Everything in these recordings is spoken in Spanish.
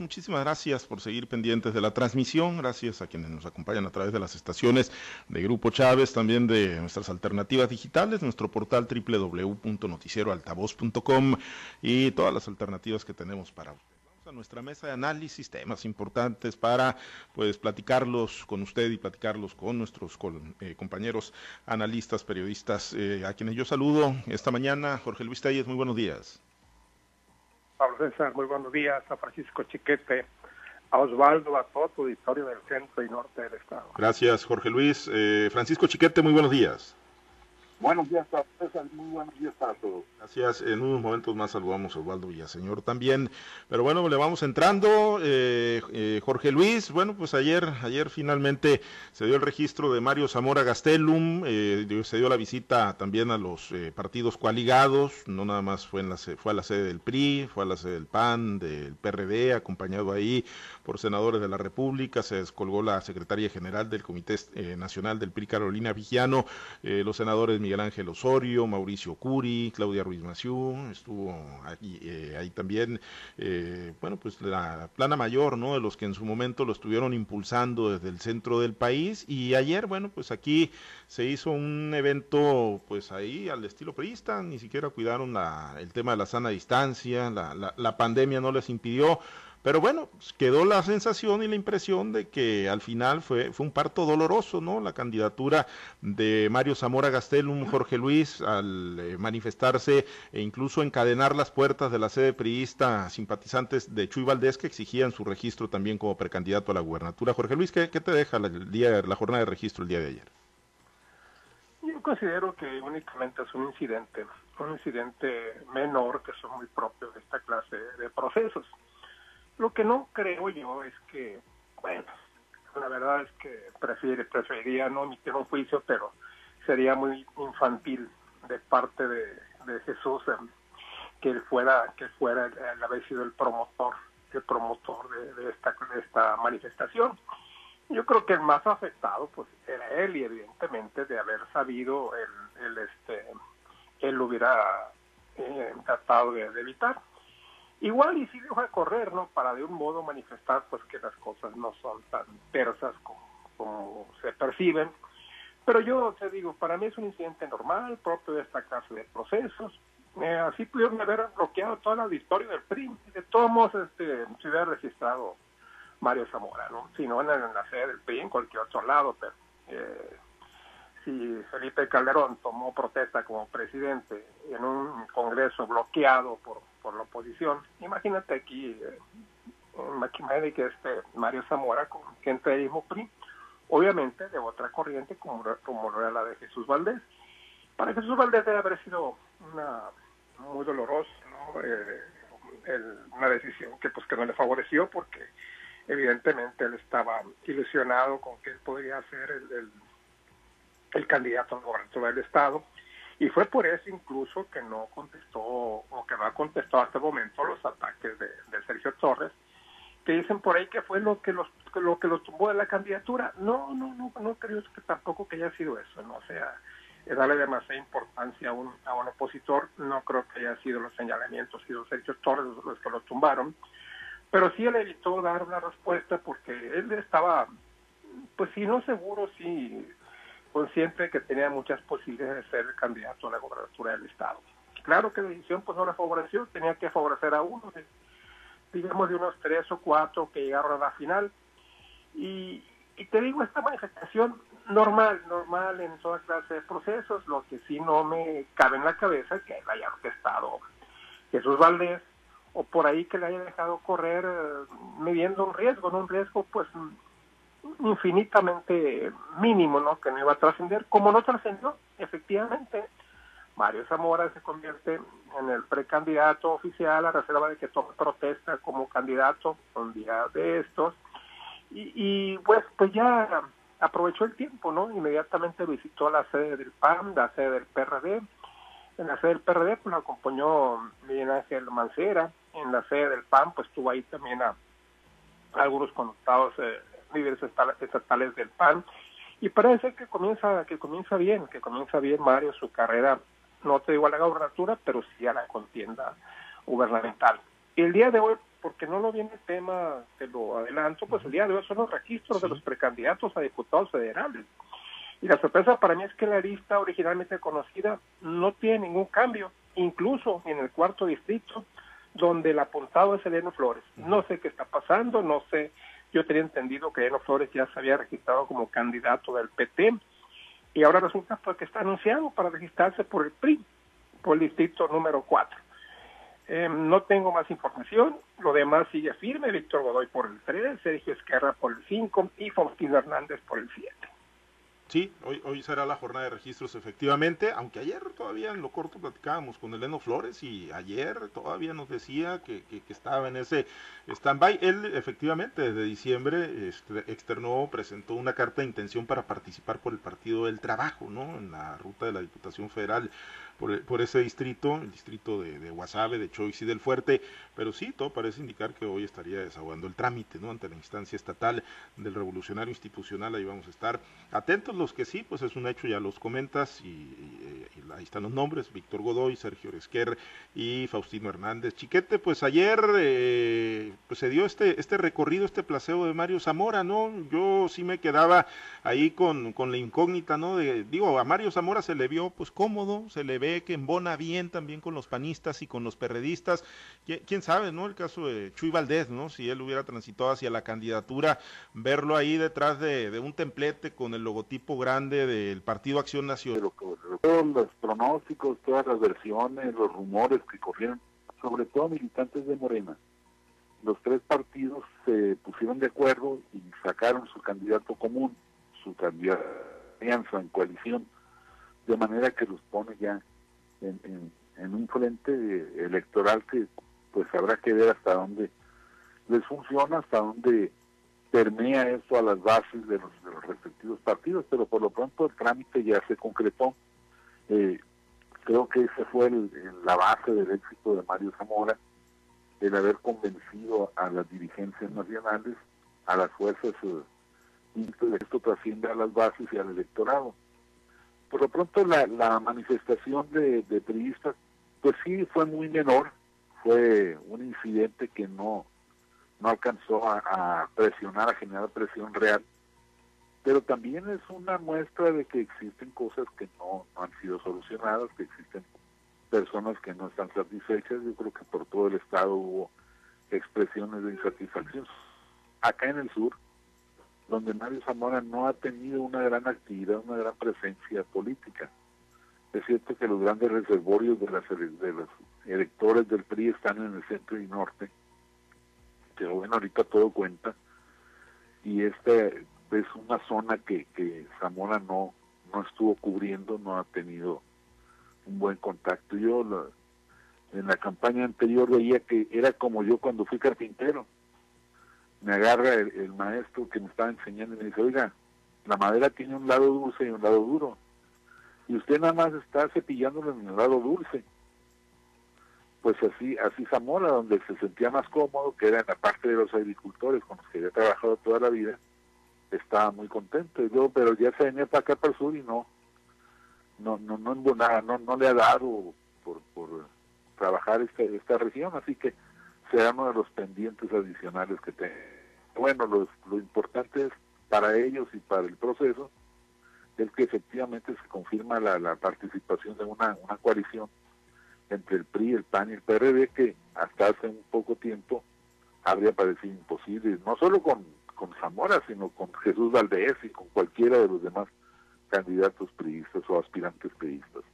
Muchísimas gracias por seguir pendientes de la transmisión, gracias a quienes nos acompañan a través de las estaciones de Grupo Chávez, también de nuestras alternativas digitales, nuestro portal www.noticieroaltavoz.com y todas las alternativas que tenemos para usted. Vamos a nuestra mesa de análisis, temas importantes para pues platicarlos con usted y platicarlos con nuestros eh, compañeros analistas, periodistas, eh, a quienes yo saludo esta mañana. Jorge Luis Telles, muy buenos días. Pablo César, muy buenos días, a Francisco Chiquete, a Osvaldo, a todo tu auditorio del centro y norte del estado. Gracias, Jorge Luis. Eh, Francisco Chiquete, muy buenos días. Buenos días, César, muy buenos días para todos. Gracias. En unos momentos más saludamos a Osvaldo Villaseñor también. Pero bueno, le vamos entrando. Eh, eh, Jorge Luis, bueno, pues ayer, ayer finalmente se dio el registro de Mario Zamora Gastelum, eh, se dio la visita también a los partidos coaligados, no nada más fue, en la, fue a la sede del PRI, fue a la sede del PAN, del PRD, acompañado ahí por senadores de la República, se descolgó la secretaria general del Comité Nacional del PRI, Carolina Vigiano, los senadores Miguel Ángel Osorio, Mauricio Curi, Claudia Ruiz Maciú, estuvo ahí, eh, ahí también, eh, bueno, pues la plana mayor, ¿no? De los que en su momento lo estuvieron impulsando desde el centro del país y ayer, bueno, pues aquí se hizo un evento, pues ahí al estilo priista, ni siquiera cuidaron la, el tema de la sana distancia, la, la, la pandemia no les impidió pero bueno, pues, quedó la sensación y la impresión de que al final fue, fue un parto doloroso, ¿no? La candidatura de Mario Zamora Gastelum, Jorge Luis, al eh, manifestarse e incluso encadenar las puertas de la sede priista simpatizantes de Chuy Valdés que exigían su registro también como precandidato a la gubernatura. Jorge Luis, ¿qué, te deja el día, la jornada de registro el día de ayer? Yo considero que únicamente es un incidente, un incidente menor que son muy propios de esta clase de procesos lo que no creo yo es que, bueno, la verdad es que prefiere, preferiría no emitir un juicio, pero sería muy infantil de parte de, Jesús que él fuera, que fuera el haber sido el promotor, el promotor de, esta, de esta manifestación. Yo creo que el más afectado pues era él y evidentemente de haber sabido el, el este él lo hubiera eh, tratado de evitar. Igual y si deja correr, ¿no? Para de un modo manifestar pues que las cosas no son tan tersas como, se perciben. Pero yo te digo, para mí es un incidente normal, propio de esta clase de procesos. Eh, así pudieron haber bloqueado toda la historia del PRI. De todos modos, este, se hubiera registrado Mario Zamora, ¿no? Si no en la sede del PRI, en cualquier otro lado, pero eh, si Felipe Calderón tomó protesta como presidente en un congreso bloqueado por por la oposición. Imagínate aquí, eh, imagínate que este Mario Zamora, con gente del mismo PRI, obviamente de otra corriente como, como era la de Jesús Valdés. Para Jesús Valdés debe haber sido una muy dolorosa, ¿no? Eh, una decisión que pues que no le favoreció porque evidentemente él estaba ilusionado con que él podría ser el, el, el candidato al gobernador del estado y fue por eso incluso que no contestó o que no ha contestado hasta el momento los ataques de, Sergio Torres, que dicen por ahí que fue lo que los lo que los tumbó de la candidatura. No, no, no, no creo que tampoco que haya sido eso, no o sea, darle demasiada importancia a un, a un opositor, no creo que haya sido los señalamientos los Sergio Torres los que lo tumbaron, pero sí él evitó dar una respuesta porque él estaba, pues si no seguro, sí consciente que tenía muchas posibilidades de ser el candidato a la gobernatura del Estado. Claro que la decisión pues no le favoreció, tenía que favorecer a uno, de, digamos de unos tres o cuatro que llegaron a la final. Y, te digo, esta manifestación normal, normal en toda clase de procesos, lo que sí no me cabe en la cabeza es que él haya orquestado Jesús Valdés, o por ahí que le haya dejado correr eh, midiendo un riesgo, no un riesgo pues infinitamente mínimo, ¿no? Que no iba a trascender, como no trascendió, efectivamente. Mario Zamora se convierte en el precandidato oficial a reserva de que tome protesta como candidato un día de estos. Y, pues, pues ya aprovechó el tiempo, ¿no? Inmediatamente visitó la sede del PAN, la sede del PRD. En la sede del PRD pues lo acompañó Miguel Ángel Mancera. En la sede del PAN pues tuvo ahí también a, algunos connotados eh, líderes estatales del PAN y parece que comienza que comienza bien, que comienza bien Mario su carrera, no te digo a la gobernatura, pero sí a la contienda gubernamental. Y el día de hoy porque no lo viene el tema, te lo adelanto, pues el día de hoy son los registros de los precandidatos a diputados federales. Y la sorpresa para mí es que la lista originalmente conocida no tiene ningún cambio, incluso en el cuarto distrito, donde el apuntado es Eleno Flores. No sé qué está pasando, no sé, yo tenía entendido que Eleno Flores ya se había registrado como candidato del PT, y ahora resulta pues, que está anunciado para registrarse por el PRI, por el distrito número 4. Eh, no tengo más información, lo demás sigue firme, Víctor Godoy por el 3, Sergio Esquerra por el 5 y Faustino Hernández por el 7. Sí, hoy, hoy será la jornada de registros efectivamente, aunque ayer todavía en lo corto platicábamos con Eleno Flores y ayer todavía nos decía que, que, estaba en ese stand-by. Él efectivamente desde diciembre este, externó, presentó una carta de intención para participar por el Partido del Trabajo, ¿no? En la ruta de la Diputación Federal por, por ese distrito, el distrito de, de Guasave, de Choix y del Fuerte, pero sí, todo parece indicar que hoy estaría desahogando el trámite, ¿no? Ante la instancia estatal del revolucionario institucional, ahí vamos a estar atentos los que sí, pues es un hecho, ya los comentas, y, y ahí están los nombres, Víctor Godoy, Sergio Oresquer y Faustino Hernández. Chiquete, pues ayer eh, pues se dio este, este recorrido, este placeo de Mario Zamora, ¿no? Yo sí me quedaba ahí con, con la incógnita, ¿no? De, digo, a Mario Zamora se le vio pues cómodo, se le ve que embona bien también con los panistas y con los perredistas. ¿Quién sabe, no? El caso de Chuy Valdés, ¿no? Si él hubiera transitado hacia la candidatura, verlo ahí detrás de, un templete con el logotipo grande del Partido Acción Nacional. Todos los pronósticos, todas las versiones, los rumores que corrieron, sobre todo militantes de Morena, los tres partidos se pusieron de acuerdo y sacaron su candidato común, su candidato en coalición, de manera que los pone ya en, en, en, un frente electoral que pues habrá que ver hasta dónde les funciona, hasta dónde permea esto a las bases de los, de los respectivos partidos, pero por lo pronto el trámite ya se concretó. Eh, creo que ese fue el, la base del éxito de Mario Zamora, el haber convencido a las dirigencias nacionales, a las fuerzas uh, de esto trasciende a las bases y al electorado. Por lo pronto la, la manifestación de, de priistas, pues sí fue muy menor, fue un incidente que no, no alcanzó a, a, presionar, a generar presión real, pero también es una muestra de que existen cosas que no, no han sido solucionadas, que existen personas que no están satisfechas. Yo creo que por todo el estado hubo expresiones de insatisfacción. Acá en el sur, donde Mario Zamora no ha tenido una gran actividad, una gran presencia política. Es cierto que los grandes reservorios de, las, de los electores del PRI están en el centro y norte, pero bueno, ahorita todo cuenta, y esta es una zona que, Zamora no, no estuvo cubriendo, no ha tenido un buen contacto. Yo la, en la campaña anterior veía que era como yo cuando fui carpintero. Me agarra el, maestro que me estaba enseñando y me dice, oiga, la madera tiene un lado dulce y un lado duro. Y usted nada más está cepillándolo en el lado dulce. Pues así, así Zamora, donde se sentía más cómodo, que era en la parte de los agricultores con los que había trabajado toda la vida, estaba muy contento. Y yo, pero ya se venía para acá para el sur y no, no, no, no, no, no, no le ha dado por, por trabajar esta, esta región, así que será uno de los pendientes adicionales que tengo. Bueno, lo, importante es para ellos y para el proceso es que efectivamente se confirma la, participación de una, coalición entre el PRI, el PAN y el PRD que hasta hace un poco tiempo habría parecido imposible, no solo con, con Zamora, sino con Jesús Valdés y con cualquiera de los demás candidatos priistas o aspirantes priistas.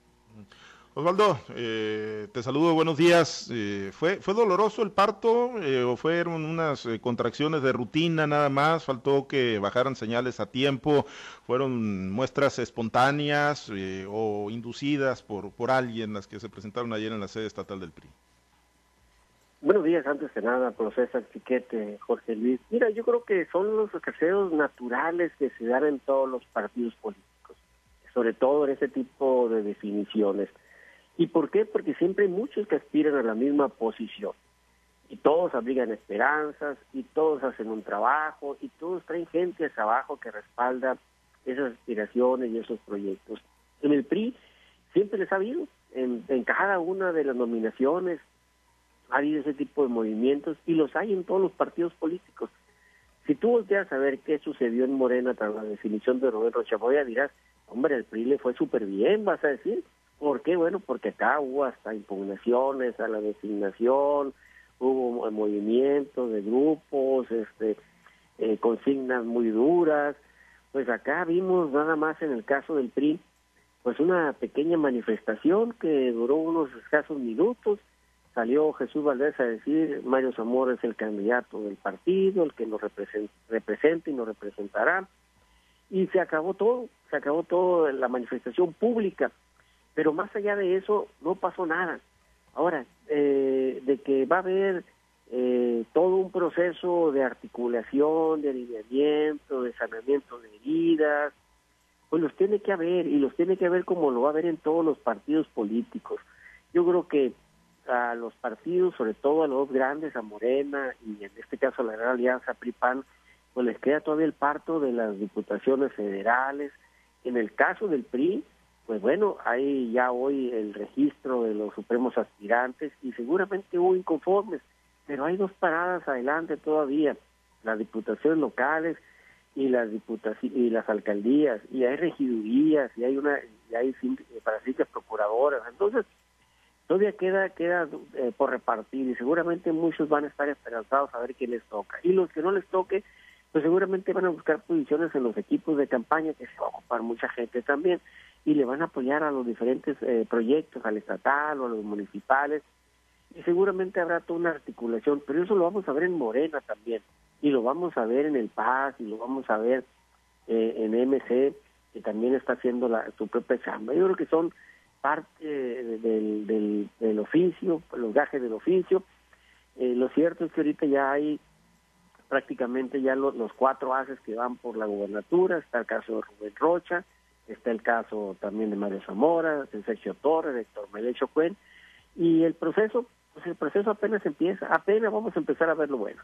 Osvaldo, eh, te saludo, buenos días. Eh, ¿fue, ¿Fue doloroso el parto eh, o fueron unas eh, contracciones de rutina nada más? ¿Faltó que bajaran señales a tiempo? ¿Fueron muestras espontáneas eh, o inducidas por, por alguien las que se presentaron ayer en la sede estatal del PRI? Buenos días, antes que nada, profesor Chiquete, Jorge Luis. Mira, yo creo que son los deseos naturales que se dan en todos los partidos políticos, sobre todo en ese tipo de definiciones. ¿Y por qué? Porque siempre hay muchos que aspiran a la misma posición. Y todos abrigan esperanzas, y todos hacen un trabajo, y todos traen gente hacia abajo que respalda esas aspiraciones y esos proyectos. En el PRI siempre les ha habido, en, cada una de las nominaciones, ha habido ese tipo de movimientos y los hay en todos los partidos políticos. Si tú volteas a ver qué sucedió en Morena tras la definición de Roberto Chamoya, dirás, hombre, el PRI le fue súper bien, vas a decir. ¿Por qué? Bueno, porque acá hubo hasta impugnaciones a la designación, hubo movimientos de grupos, este, eh, consignas muy duras. Pues acá vimos nada más en el caso del PRI, pues una pequeña manifestación que duró unos escasos minutos. Salió Jesús Valdés a decir, Mario Zamora es el candidato del partido, el que nos representa, y nos representará. Y se acabó todo, se acabó todo la manifestación pública. Pero más allá de eso, no pasó nada. Ahora, eh, de que va a haber eh, todo un proceso de articulación, de alineamiento, de saneamiento de heridas, pues los tiene que haber y los tiene que haber como lo va a haber en todos los partidos políticos. Yo creo que a los partidos, sobre todo a los grandes, a Morena y en este caso a la Gran Alianza PRIPAN, pues les queda todavía el parto de las diputaciones federales. En el caso del PRI, pues bueno, hay ya hoy el registro de los supremos aspirantes y seguramente hubo inconformes, pero hay dos paradas adelante todavía, las diputaciones locales y las y las alcaldías y hay regidurías y hay una y hay parasitas procuradoras. Entonces todavía queda queda eh, por repartir y seguramente muchos van a estar esperanzados a ver quién les toca. Y los que no les toque pues seguramente van a buscar posiciones en los equipos de campaña que se va a ocupar mucha gente también y le van a apoyar a los diferentes eh, proyectos al estatal o a los municipales y seguramente habrá toda una articulación pero eso lo vamos a ver en Morena también y lo vamos a ver en el PAS y lo vamos a ver eh, en MC que también está haciendo la, su propia chamba. Yo creo que son parte del, del, del oficio, los gajes del oficio. Eh, lo cierto es que ahorita ya hay prácticamente ya los, cuatro haces que van por la gobernatura, está el caso de Rubén Rocha, está el caso también de Mario Zamora, de Sergio Torres, de Héctor Melecho Cuen, y el proceso, pues el proceso apenas empieza, apenas vamos a empezar a ver lo bueno.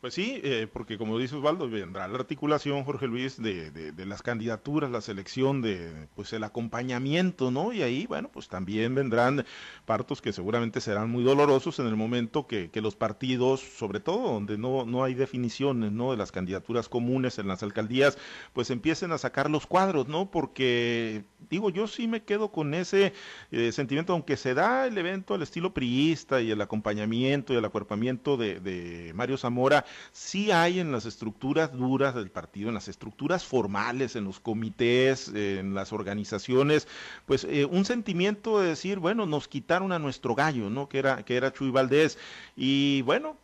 Pues sí, eh, porque como dice Osvaldo, vendrá la articulación, Jorge Luis, de, de, las candidaturas, la selección, de pues el acompañamiento, ¿no? Y ahí, bueno, pues también vendrán partos que seguramente serán muy dolorosos en el momento que, que los partidos, sobre todo donde no, no hay definiciones, ¿no? De las candidaturas comunes en las alcaldías, pues empiecen a sacar los cuadros, ¿no? Porque, digo, yo sí me quedo con ese eh, sentimiento, aunque se da el evento al estilo priista y el acompañamiento y el acuerpamiento de, de Mario Zamora, sí hay en las estructuras duras del partido, en las estructuras formales, en los comités, en las organizaciones, pues eh, un sentimiento de decir, bueno, nos quitaron a nuestro gallo, ¿no? Que era, que era Chuy Valdés. Y bueno,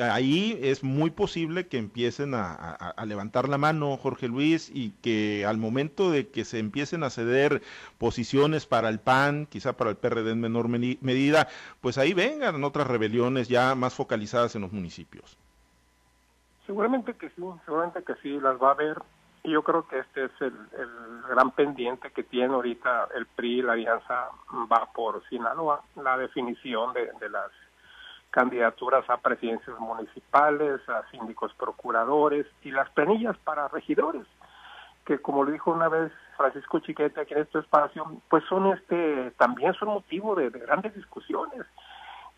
ahí es muy posible que empiecen a, levantar la mano Jorge Luis y que al momento de que se empiecen a ceder posiciones para el PAN, quizá para el PRD en menor medida, pues ahí vengan otras rebeliones ya más focalizadas en los municipios. Seguramente que sí, seguramente que sí, las va a ver. Y yo creo que este es el, gran pendiente que tiene ahorita el PRI, la alianza va por Sinaloa, la definición de, las candidaturas a presidencias municipales, a síndicos procuradores y las planillas para regidores, que como le dijo una vez Francisco Chiquete aquí en este espacio, pues son este también son motivo de grandes discusiones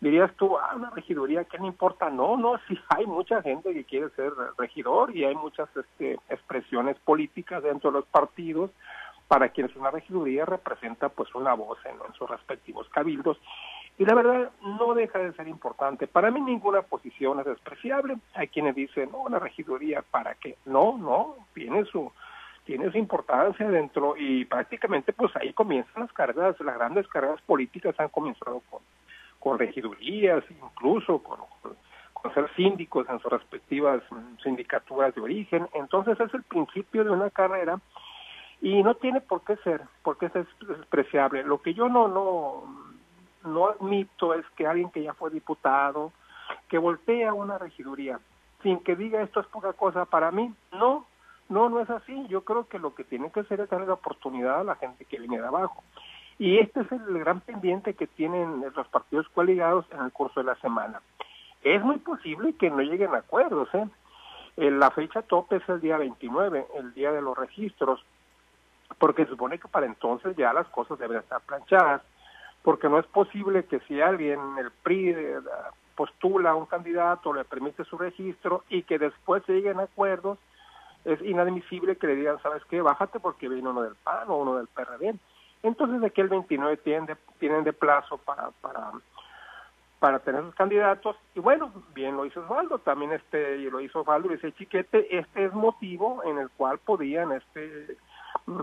dirías tú, ah, una regiduría, ¿qué le importa? No, no, sí hay mucha gente que quiere ser regidor y hay muchas este, expresiones políticas dentro de los partidos para quienes una regiduría representa pues una voz en, sus respectivos cabildos y la verdad no deja de ser importante. Para mí ninguna posición es despreciable. Hay quienes dicen, no, una regiduría, ¿para qué? No, no, tiene su tiene su importancia dentro y prácticamente pues ahí comienzan las cargas, las grandes cargas políticas han comenzado con con regidurías, incluso con, ser síndicos en sus respectivas sindicaturas de origen. Entonces es el principio de una carrera y no tiene por qué ser, porque es despreciable. Lo que yo no, no, no admito es que alguien que ya fue diputado, que voltea una regiduría sin que diga esto es poca cosa para mí, no, no, no es así. Yo creo que lo que tiene que hacer es darle la oportunidad a la gente que viene de abajo. Y este es el gran pendiente que tienen los partidos coaligados en el curso de la semana. Es muy posible que no lleguen a acuerdos. ¿eh? la fecha tope es el día 29, el día de los registros, porque se supone que para entonces ya las cosas deben estar planchadas. porque no es posible que si alguien, el PRI, eh, postula a un candidato, le permite su registro y que después lleguen a acuerdos, es inadmisible que le digan, ¿sabes qué? Bájate porque viene uno del PAN o uno del PRD. Entonces, de aquí el 29 tienen de, tienen de plazo para, para, para tener sus candidatos. Y bueno, bien lo hizo Osvaldo, también este, y lo hizo Osvaldo, dice Chiquete, este es motivo en el cual podían este,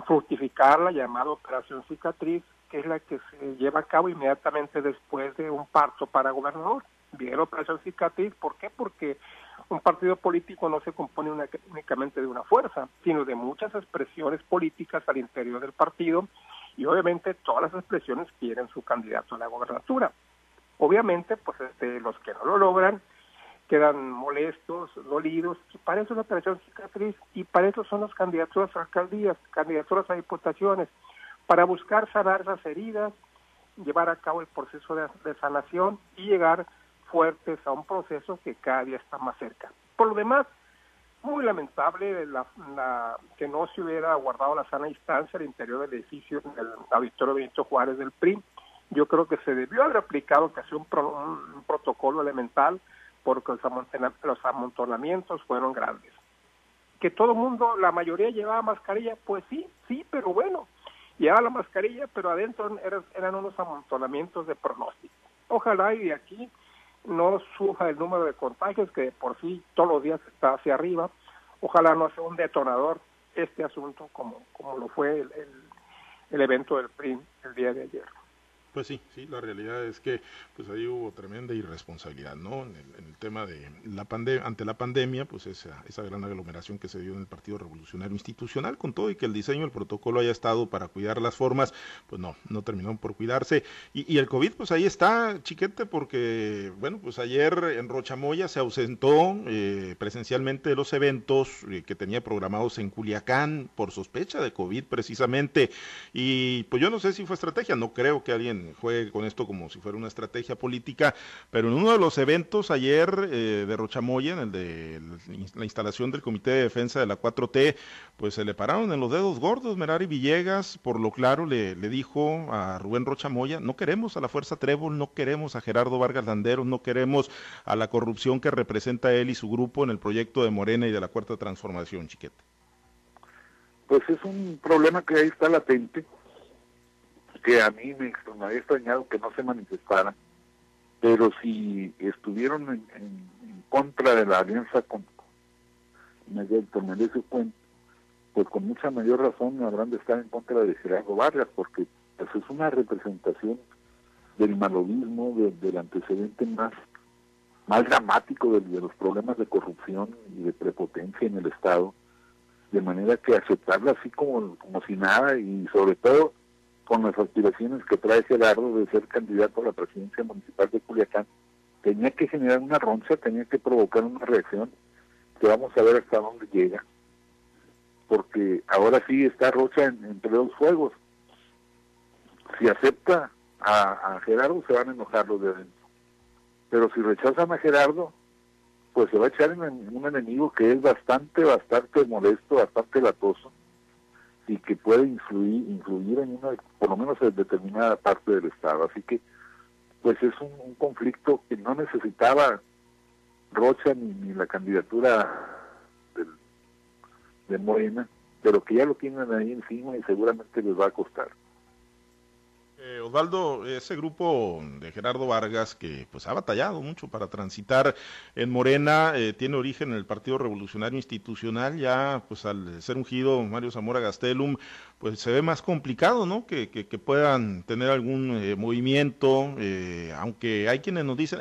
fructificar la llamada operación cicatriz, que es la que se lleva a cabo inmediatamente después de un parto para gobernador. Bien operación cicatriz, ¿por qué? Porque un partido político no se compone únicamente de una fuerza, sino de muchas expresiones políticas al interior del partido y obviamente todas las expresiones quieren su candidato a la gobernatura. Obviamente, pues este, los que no lo logran quedan molestos, dolidos, y para eso es la operación cicatriz, y para eso son las candidaturas a alcaldías, candidaturas a diputaciones, para buscar sanar esas heridas, llevar a cabo el proceso de, sanación y llegar fuertes a un proceso que cada día está más cerca. Por lo demás, muy lamentable la, que no se hubiera guardado la sana distancia al interior del edificio del auditorio Benito Juárez del PRI. Yo creo que se debió haber aplicado casi un, un protocolo elemental porque los amontonamientos fueron grandes. Que todo el mundo, la mayoría llevaba mascarilla, pues sí, sí, pero bueno, llevaba la mascarilla, pero adentro eran, unos amontonamientos de pronóstico. Ojalá y de aquí no suja el número de contagios, que por sí todos los días está hacia arriba. Ojalá no sea un detonador este asunto como, como lo fue el, el evento del PRI el día de ayer. Pues sí, sí, la realidad es que pues ahí hubo tremenda irresponsabilidad, ¿no? En el, tema de la pandemia, ante la pandemia, pues esa, esa gran aglomeración que se dio en el Partido Revolucionario Institucional, con todo y que el diseño del protocolo haya estado para cuidar las formas, pues no, no terminó por cuidarse. Y, y el COVID, pues ahí está, chiquete, porque, bueno, pues ayer en Rochamoya se ausentó eh, presencialmente de los eventos eh, que tenía programados en Culiacán por sospecha de COVID precisamente. Y pues yo no sé si fue estrategia, no creo que alguien juegue con esto como si fuera una estrategia política, pero en uno de los eventos ayer eh, de Rochamoya, en el de la instalación del Comité de Defensa de la 4T, pues se le pararon en los dedos gordos. Merari Villegas, por lo claro, le, le dijo a Rubén Rochamoya, no queremos a la Fuerza Trébol, no queremos a Gerardo Vargas Landeros, no queremos a la corrupción que representa él y su grupo en el proyecto de Morena y de la Cuarta Transformación, Chiquete. Pues es un problema que ahí está latente que a mí me, había extrañado que no se manifestaran, pero si estuvieron en, contra de la alianza con Miguel merece Puente, pues con mucha mayor razón habrán de estar en contra de Gerardo Vargas, porque pues, es una representación del malovismo, del antecedente más dramático de, los problemas de corrupción y de prepotencia en el Estado, de manera que aceptarla así como si nada y sobre todo con las aspiraciones que trae Gerardo de ser candidato a la presidencia municipal de Culiacán, tenía que generar una roncha, tenía que provocar una reacción que vamos a ver hasta dónde llega. Porque ahora sí está Rocha entre dos fuegos. Si acepta a, Gerardo, se van a enojar los de adentro. Pero si rechazan a Gerardo, pues se va a echar en, en un enemigo que es bastante, bastante molesto, bastante latoso y que puede influir, influir en una, por lo menos en determinada parte del Estado. Así que, pues es un, conflicto que no necesitaba Rocha ni, la candidatura de Morena, pero que ya lo tienen ahí encima y seguramente les va a costar. Eh, Osvaldo, ese grupo de Gerardo Vargas que pues ha batallado mucho para transitar en Morena, eh, tiene origen en el Partido Revolucionario Institucional, ya pues al ser ungido Mario Zamora Gastelum, pues se ve más complicado, ¿no? Que, puedan tener algún eh, movimiento, aunque hay quienes nos dicen,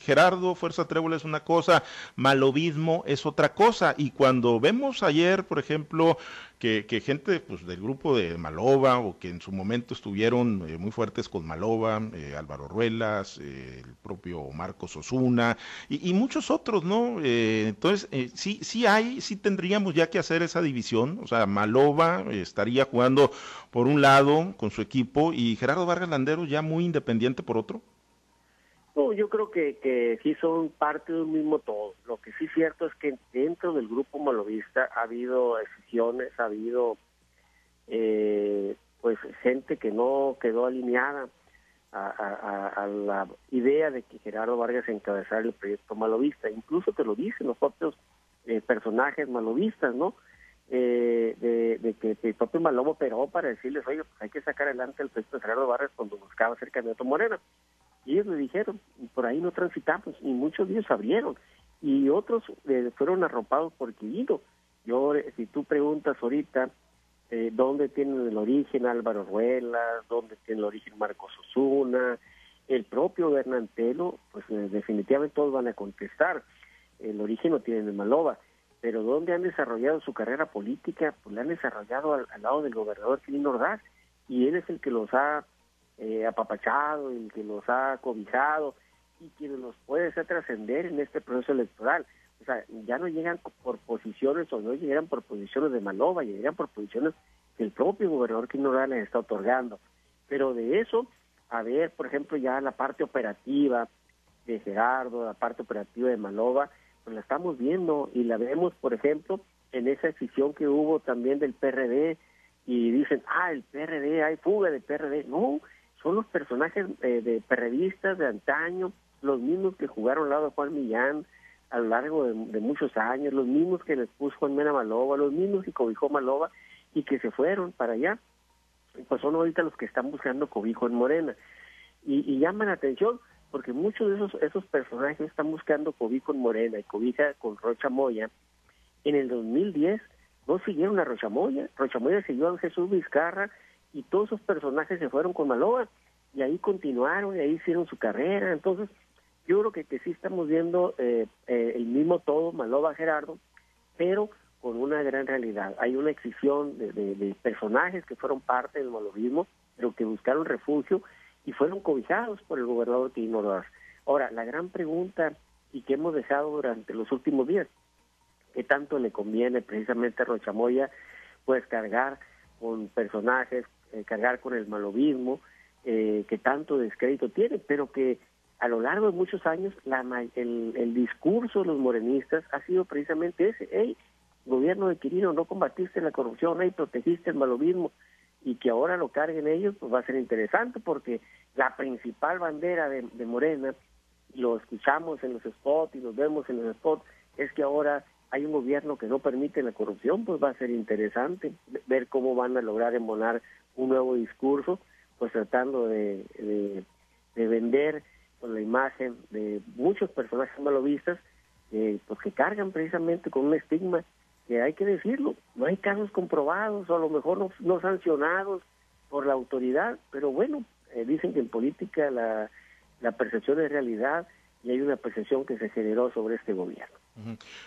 Gerardo, Fuerza Trébol es una cosa, Malovismo es otra cosa. Y cuando vemos ayer, por ejemplo, que, gente pues, del grupo de Maloba o que en su momento estuvieron eh, muy fuertes con Maloba, eh, Álvaro Ruelas, eh, el propio Marcos Osuna y, muchos otros, ¿no? entonces, sí, sí hay, sí tendríamos ya que hacer esa división. O sea, Maloba estaría jugando por un lado con su equipo y Gerardo Vargas Landero ya muy independiente por otro. No, yo creo que, que sí son parte de un mismo todo. Lo que sí es cierto es que dentro del grupo malovista ha habido decisiones, ha habido eh, pues gente que no quedó alineada a, la idea de que Gerardo Vargas encabezara el proyecto malovista. Incluso te lo dicen los propios eh, personajes malovistas, ¿no? Eh, de, que el propio Malobo operó para decirles, oye, pues hay que sacar adelante el proyecto de Gerardo Vargas cuando buscaba ser candidato Morena. Y ellos le dijeron, por ahí no transitamos, y muchos de ellos abrieron, y otros eh, fueron arropados por Quillido. Yo, si tú preguntas ahorita eh, dónde tienen el origen Álvaro Ruelas, dónde tiene el origen Marcos Osuna, el propio Bernantelo, pues eh, definitivamente todos van a contestar. El origen no tiene de Maloba, pero dónde han desarrollado su carrera política, pues la han desarrollado al, lado del gobernador Quirino Ordaz, y él es el que los ha eh, apapachado, el que los ha cobijado, y quien los puede hacer trascender en este proceso electoral. O sea, ya no llegan por posiciones o no llegan por posiciones de Maloba, llegan por posiciones que el propio gobernador Quino les está otorgando. Pero de eso, a ver, por ejemplo, ya la parte operativa de Gerardo, la parte operativa de Maloba, pues la estamos viendo y la vemos, por ejemplo, en esa decisión que hubo también del PRD y dicen, ah, el PRD, hay fuga de PRD. No, son los personajes eh, de perredistas de antaño, los mismos que jugaron al lado de Juan Millán, a lo largo de, muchos años, los mismos que les puso Juan Mena Maloba, los mismos que cobijó Maloba y que se fueron para allá. Pues son ahorita los que están buscando cobijo en Morena. Y, llaman la atención porque muchos de esos, esos personajes están buscando cobijo en Morena y cobija con Rocha Moya. En el 2010 no siguieron a Rocha Moya, Rocha Moya siguió a Jesús Vizcarra y todos esos personajes se fueron con Maloba y ahí continuaron y ahí hicieron su carrera. Entonces, yo creo que, que sí estamos viendo eh, eh, el mismo todo, Maloba Gerardo, pero con una gran realidad. Hay una excisión de, personajes que fueron parte del malobismo, pero que buscaron refugio y fueron cobijados por el gobernador Ordaz. Ahora, la gran pregunta y que hemos dejado durante los últimos días, ¿qué tanto le conviene precisamente a Rochamoya pues cargar con personajes, eh, cargar con el malobismo, eh, que tanto descrédito tiene, pero que a lo largo de muchos años la, el, el, discurso de los morenistas ha sido precisamente ese, hey, gobierno de Quirino, no combatiste la corrupción, hey, protegiste el malobismo, y que ahora lo carguen ellos, pues va a ser interesante porque la principal bandera de, Morena, lo escuchamos en los spots y lo vemos en los spots, es que ahora hay un gobierno que no permite la corrupción, pues va a ser interesante ver cómo van a lograr embonar un nuevo discurso, pues tratando de, de, de vender con la imagen de muchos personajes malovistas eh, pues que cargan precisamente con un estigma que hay que decirlo, no hay casos comprobados o a lo mejor no, no sancionados por la autoridad, pero bueno, eh, dicen que en política la, la percepción es realidad y hay una percepción que se generó sobre este gobierno.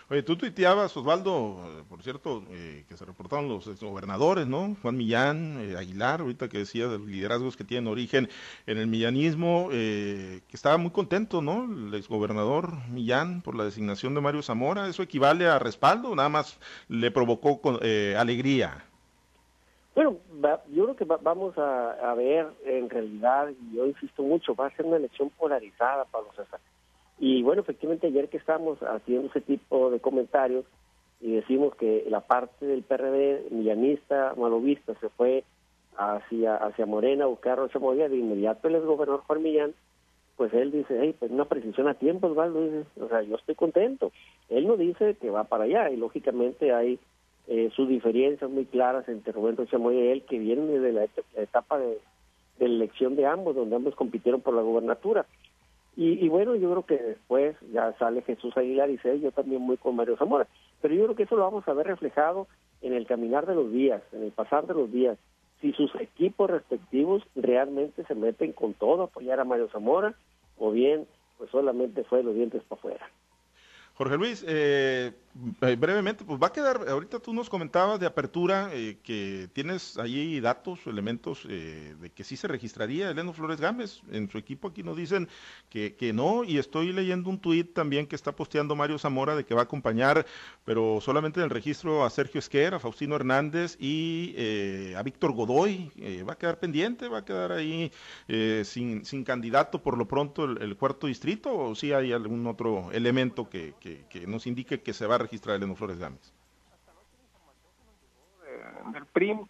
Oye, tú tuiteabas, Osvaldo, eh, por cierto, eh, que se reportaron los gobernadores, ¿no? Juan Millán, eh, Aguilar, ahorita que decía de los liderazgos que tienen origen en el millanismo, que estaba muy contento, ¿no? El exgobernador Millán por la designación de Mario Zamora, ¿eso equivale a respaldo nada más le provocó alegría? Bueno, yo creo que vamos a, a, ver en realidad, y yo insisto mucho, va a ser una elección polarizada, para los y bueno, efectivamente ayer que estábamos haciendo ese tipo de comentarios y decimos que la parte del PRD millanista, malovista, se fue hacia hacia Morena a buscar Rocha de inmediato el gobernador Juan Millán, pues él dice, hey, pues una precisión a tiempo, Osvaldo, dice, o sea, yo estoy contento. Él no dice que va para allá y lógicamente hay eh, sus diferencias muy claras entre Rubén Rocha y él que vienen desde la etapa de, de elección de ambos, donde ambos compitieron por la gobernatura. Y, bueno, yo creo que después ya sale Jesús Aguilar y dice, yo también voy con Mario Zamora. Pero yo creo que eso lo vamos a ver reflejado en el caminar de los días, en el pasar de los días. Si sus equipos respectivos realmente se meten con todo a apoyar a Mario Zamora, o bien, pues solamente fue los dientes para afuera. Jorge Luis, eh, eh, brevemente, pues va a quedar, ahorita tú nos comentabas de apertura eh, que tienes allí datos elementos de que sí se registraría Eleno Flores Gámez. En su equipo aquí nos dicen que, que no, y estoy leyendo un tuit también que está posteando Mario Zamora de que va a acompañar, pero solamente en el registro a Sergio Esquer, a Faustino Hernández y a Víctor Godoy. va a quedar pendiente, va a quedar ahí sin, sin candidato por lo pronto el, cuarto distrito, o si hay algún otro elemento que que, nos indique que se va a registrar Eleno Flores Gámez. Del PRIM,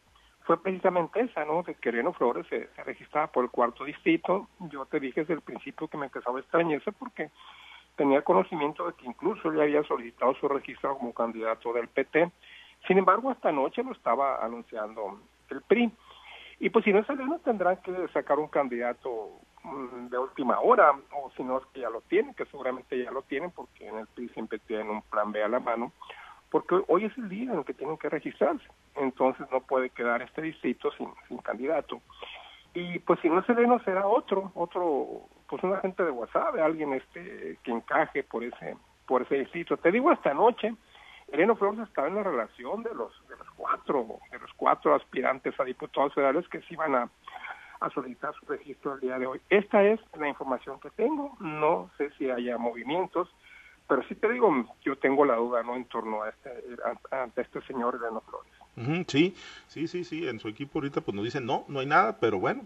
fue precisamente esa, ¿no? De que Eleno Flores se, registraba por el cuarto distrito. Yo te dije desde el principio que me empezaba a extrañarse porque tenía conocimiento de que incluso le había solicitado su registro como candidato del PT. Sin embargo, esta noche lo estaba anunciando el PRI. Y pues si no es Eleno, tendrán que sacar un candidato de última hora, o si no es que ya lo tienen, que seguramente ya lo tienen, porque en el PRI siempre tienen un plan B a la mano, porque hoy es el día en el que tienen que registrarse, entonces no puede quedar este distrito sin, sin candidato. Y pues si no es Eleno, será otro, otro, pues un agente de WhatsApp, alguien este que encaje por ese, por ese distrito. Te digo, esta noche, Eleno Flores estaba en la relación de los, de los cuatro, de los cuatro aspirantes a diputados federales que se iban a, a solicitar su registro el día de hoy. Esta es la información que tengo, no sé si haya movimientos, pero sí te digo, yo tengo la duda no en torno a este, ante este señor Eleno Flores sí, sí, sí, sí, en su equipo ahorita pues nos dicen no, no hay nada, pero bueno,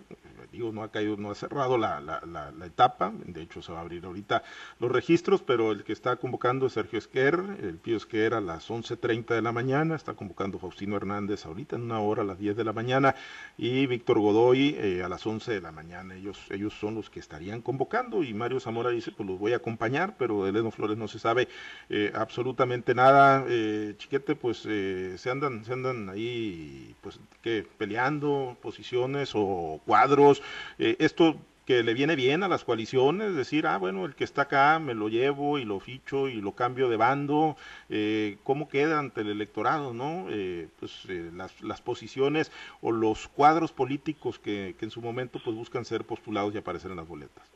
digo, no ha caído, no ha cerrado la, la, la, etapa, de hecho se va a abrir ahorita los registros, pero el que está convocando es Sergio Esquer, el Pío Esquer a las 11.30 de la mañana, está convocando Faustino Hernández ahorita en una hora a las 10 de la mañana y Víctor Godoy eh, a las 11 de la mañana, ellos, ellos son los que estarían convocando y Mario Zamora dice pues los voy a acompañar, pero de Eleno Flores no se sabe eh, absolutamente nada, eh, Chiquete pues se andan, se andan ahí pues que peleando posiciones o cuadros. Eh, esto que le viene bien a las coaliciones, decir, ah, bueno, el que está acá me lo llevo y lo ficho y lo cambio de bando, eh, ¿cómo queda ante el electorado, no? Eh, pues las, las, posiciones o los cuadros políticos que, que, en su momento pues buscan ser postulados y aparecer en las boletas.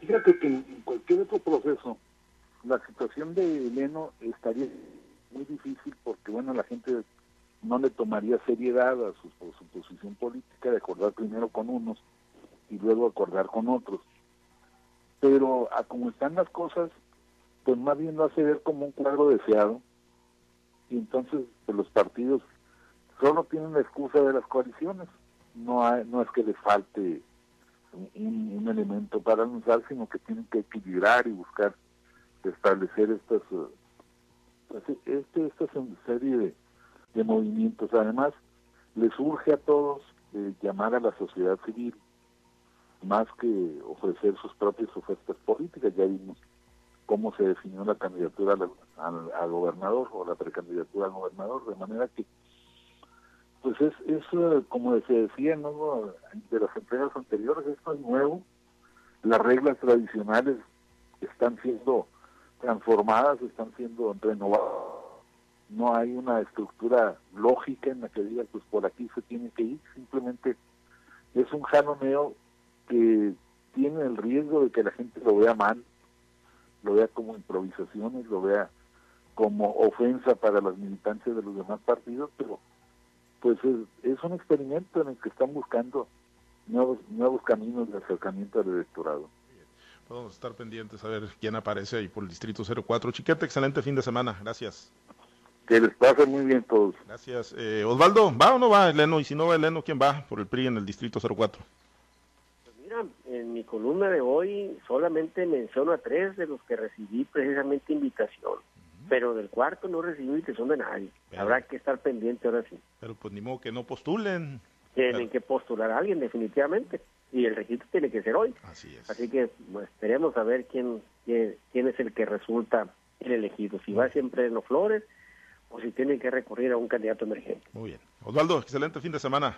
Fíjate que en cualquier otro proceso, la situación de Leno estaría muy difícil porque, bueno, la gente no le tomaría seriedad a su, posición política de acordar primero con unos y luego acordar con otros. Pero a como están las cosas, pues más bien lo hace ver como un cuadro deseado y entonces pues, los partidos solo tienen la excusa de las coaliciones. No, hay, no es que les falte un, elemento para anunciar, sino que tienen que equilibrar y buscar establecer estas, uh, pues, este, esta serie de, de movimientos. Además, les urge a todos eh, llamar a la sociedad civil más que ofrecer sus propias ofertas políticas. Ya vimos cómo se definió la candidatura al, gobernador o la precandidatura al gobernador, de manera que, pues es, es eh, como se decía ¿no? de las empresas anteriores, esto es nuevo, las reglas tradicionales están siendo transformadas, están siendo renovadas no hay una estructura lógica en la que diga, pues por aquí se tiene que ir, simplemente es un jaloneo que tiene el riesgo de que la gente lo vea mal, lo vea como improvisaciones, lo vea como ofensa para las militancias de los demás partidos, pero pues es, un experimento en el que están buscando nuevos, nuevos caminos de acercamiento al electorado. A estar pendientes a ver quién aparece ahí por el Distrito 04. Chiquete, excelente fin de semana. Gracias. Que les pase muy bien todos. Gracias. Eh, Osvaldo, ¿va o no va Eleno? Y si no va Eleno, ¿quién va por el PRI en el Distrito 04? Pues mira, en mi columna de hoy solamente menciono a tres de los que recibí precisamente invitación. Pero del cuarto no recibí invitación de nadie. Habrá que estar pendiente ahora sí. Pero pues ni modo que no postulen. Tienen que postular a alguien definitivamente. Y el registro tiene que ser hoy. Así es. Así que pues, esperemos a ver quién, quién, es el que resulta el elegido. Si va siempre en los Flores o si tienen que recurrir a un candidato emergente. Muy bien. Osvaldo, excelente fin de semana.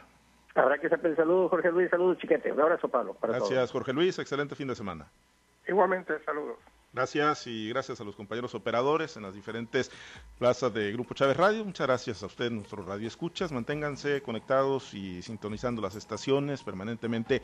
Habrá que saber. Saludos, Jorge Luis. Saludos, chiquete. Un abrazo, Pablo. Gracias, Jorge Luis. Excelente fin de semana. Igualmente, saludos. Gracias y gracias a los compañeros operadores en las diferentes plazas de Grupo Chávez Radio. Muchas gracias a usted, nuestro radio escuchas. Manténganse conectados y sintonizando las estaciones permanentemente